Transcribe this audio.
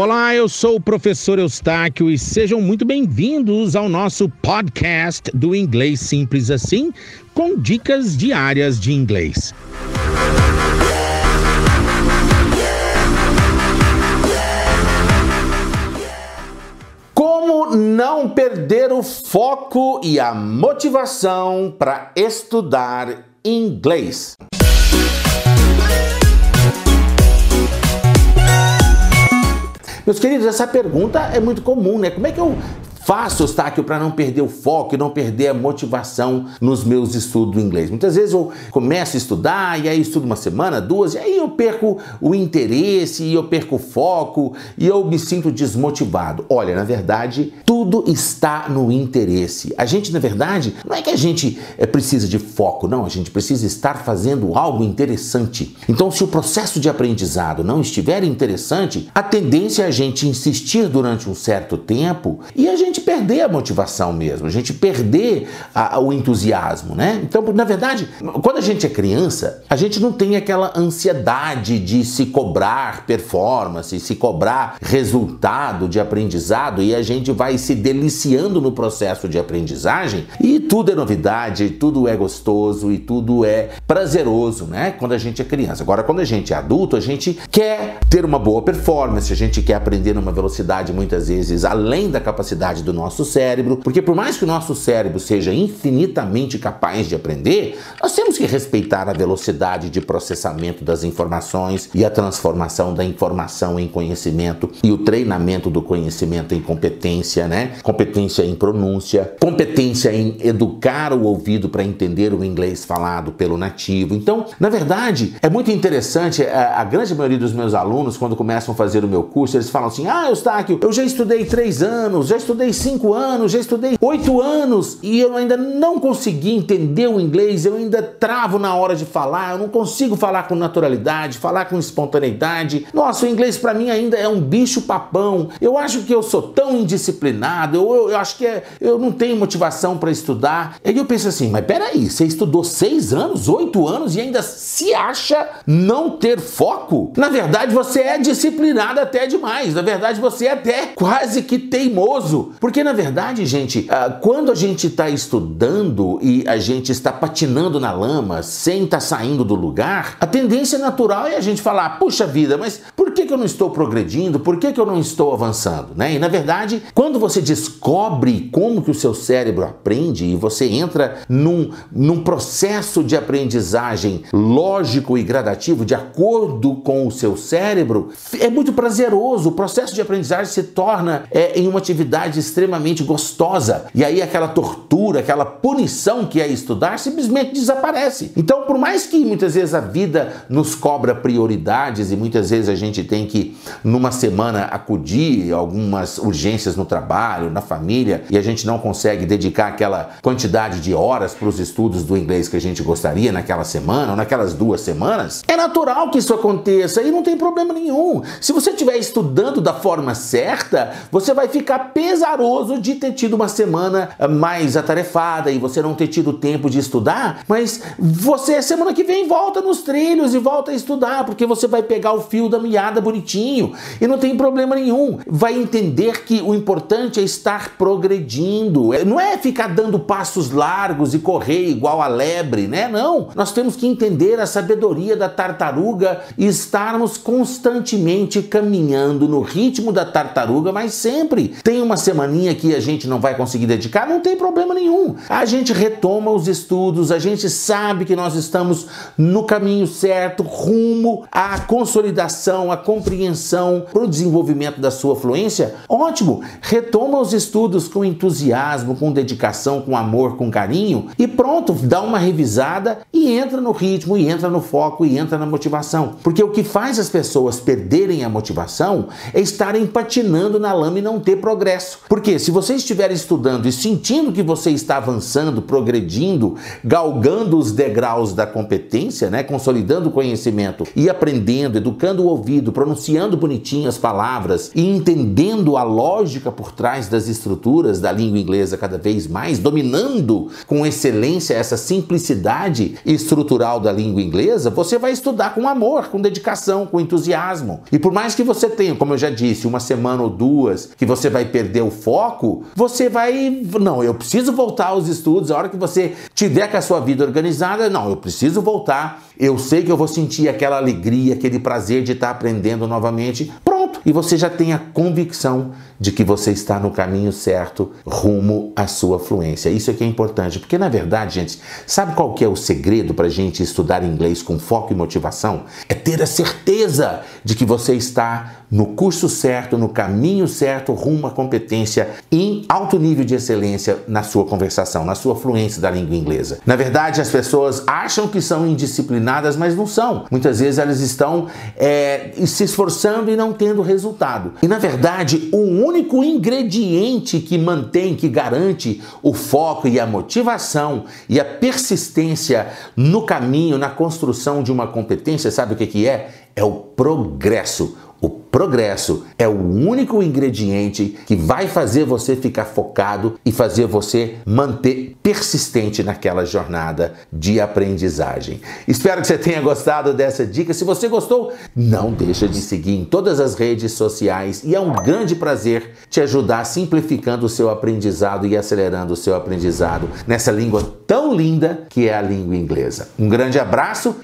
Olá, eu sou o professor Eustáquio e sejam muito bem-vindos ao nosso podcast do Inglês Simples Assim, com dicas diárias de inglês. Como não perder o foco e a motivação para estudar inglês? Meus queridos, essa pergunta é muito comum, né? Como é que eu faço, Eustáquio, para não perder o foco e não perder a motivação nos meus estudos do inglês? Muitas vezes eu começo a estudar e aí estudo uma semana, duas, e aí eu perco o interesse, e eu perco o foco e eu me sinto desmotivado. Olha, na verdade, tudo está no interesse. A gente, na verdade, não é que a gente é, precisa de foco, não, a gente precisa estar fazendo algo interessante. Então, se o processo de aprendizado não estiver interessante, a tendência é a gente insistir durante um certo tempo e a gente gente perder a motivação mesmo, a gente perder a, o entusiasmo, né? Então, na verdade, quando a gente é criança, a gente não tem aquela ansiedade de se cobrar performance, se cobrar resultado de aprendizado e a gente vai se deliciando no processo de aprendizagem e tudo é novidade, tudo é gostoso e tudo é prazeroso, né? Quando a gente é criança. Agora, quando a gente é adulto, a gente quer ter uma boa performance, a gente quer aprender numa velocidade muitas vezes além da capacidade do nosso cérebro, porque por mais que o nosso cérebro seja infinitamente capaz de aprender, nós temos que respeitar a velocidade de processamento das informações e a transformação da informação em conhecimento e o treinamento do conhecimento em competência, né? Competência em pronúncia, competência em educar o ouvido para entender o inglês falado pelo nativo. Então, na verdade, é muito interessante, a, a grande maioria dos meus alunos, quando começam a fazer o meu curso, eles falam assim: Ah, Eustáquio, eu já estudei três anos, já estudei cinco anos, já estudei oito anos e eu ainda não consegui entender o inglês, eu ainda travo na hora de falar, eu não consigo falar com naturalidade, falar com espontaneidade. Nossa, o inglês para mim ainda é um bicho papão. Eu acho que eu sou tão indisciplinado, eu, eu, eu acho que é, eu não tenho motivação para estudar. Aí eu penso assim, mas peraí, você estudou seis anos, oito anos e ainda se acha não ter foco? Na verdade, você é disciplinado até demais. Na verdade, você é até quase que teimoso. Porque na verdade, gente, ah, quando a gente está estudando e a gente está patinando na lama sem estar tá saindo do lugar, a tendência natural é a gente falar: puxa vida, mas por que, que eu não estou progredindo? Por que, que eu não estou avançando? Né? E na verdade, quando você descobre como que o seu cérebro aprende e você entra num, num processo de aprendizagem lógico e gradativo de acordo com o seu cérebro, é muito prazeroso. O processo de aprendizagem se torna é, em uma atividade extremamente gostosa. E aí aquela tortura, aquela punição que é estudar simplesmente desaparece. Então, por mais que muitas vezes a vida nos cobra prioridades e muitas vezes a gente tem que numa semana acudir algumas urgências no trabalho, na família, e a gente não consegue dedicar aquela quantidade de horas para os estudos do inglês que a gente gostaria naquela semana ou naquelas duas semanas, é natural que isso aconteça e não tem problema nenhum. Se você estiver estudando da forma certa, você vai ficar pesaroso de ter tido uma semana eh, mais atarefada e você não ter tido tempo de estudar, mas você semana que vem volta nos trilhos e volta a estudar, porque você vai pegar o fio da meada bonitinho e não tem problema nenhum. Vai entender que o importante é estar progredindo, é, não é ficar dando passos largos e correr igual a lebre, né? Não, nós temos que entender a sabedoria da tartaruga e estarmos constantemente caminhando no ritmo da tartaruga, mas sempre tem uma semana que a gente não vai conseguir dedicar, não tem problema nenhum. A gente retoma os estudos, a gente sabe que nós estamos no caminho certo, rumo à consolidação, à compreensão, para o desenvolvimento da sua fluência. Ótimo! Retoma os estudos com entusiasmo, com dedicação, com amor, com carinho e pronto, dá uma revisada e entra no ritmo, e entra no foco, e entra na motivação. Porque o que faz as pessoas perderem a motivação é estarem patinando na lama e não ter progresso. Porque se você estiver estudando e sentindo que você está avançando, progredindo, galgando os degraus da competência, né, consolidando o conhecimento e aprendendo, educando o ouvido, pronunciando bonitinho as palavras e entendendo a lógica por trás das estruturas da língua inglesa cada vez mais, dominando com excelência essa simplicidade estrutural da língua inglesa, você vai estudar com amor, com dedicação, com entusiasmo. E por mais que você tenha, como eu já disse, uma semana ou duas que você vai perder o você vai, não, eu preciso voltar aos estudos. A hora que você tiver com a sua vida organizada, não, eu preciso voltar. Eu sei que eu vou sentir aquela alegria, aquele prazer de estar aprendendo novamente. Pronto, e você já tem a convicção de que você está no caminho certo rumo à sua fluência. Isso aqui é importante, porque na verdade, gente, sabe qual que é o segredo para a gente estudar inglês com foco e motivação? É ter a certeza de que você está no curso certo, no caminho certo, rumo à competência em alto nível de excelência na sua conversação, na sua fluência da língua inglesa. Na verdade, as pessoas acham que são indisciplinadas, mas não são. Muitas vezes elas estão é, se esforçando e não tendo resultado. E na verdade, o único ingrediente que mantém, que garante o foco e a motivação e a persistência no caminho, na construção de uma competência, sabe o que, que é? É o progresso o progresso é o único ingrediente que vai fazer você ficar focado e fazer você manter persistente naquela jornada de aprendizagem. Espero que você tenha gostado dessa dica. Se você gostou, não deixa de seguir em todas as redes sociais e é um grande prazer te ajudar simplificando o seu aprendizado e acelerando o seu aprendizado nessa língua tão linda que é a língua inglesa. Um grande abraço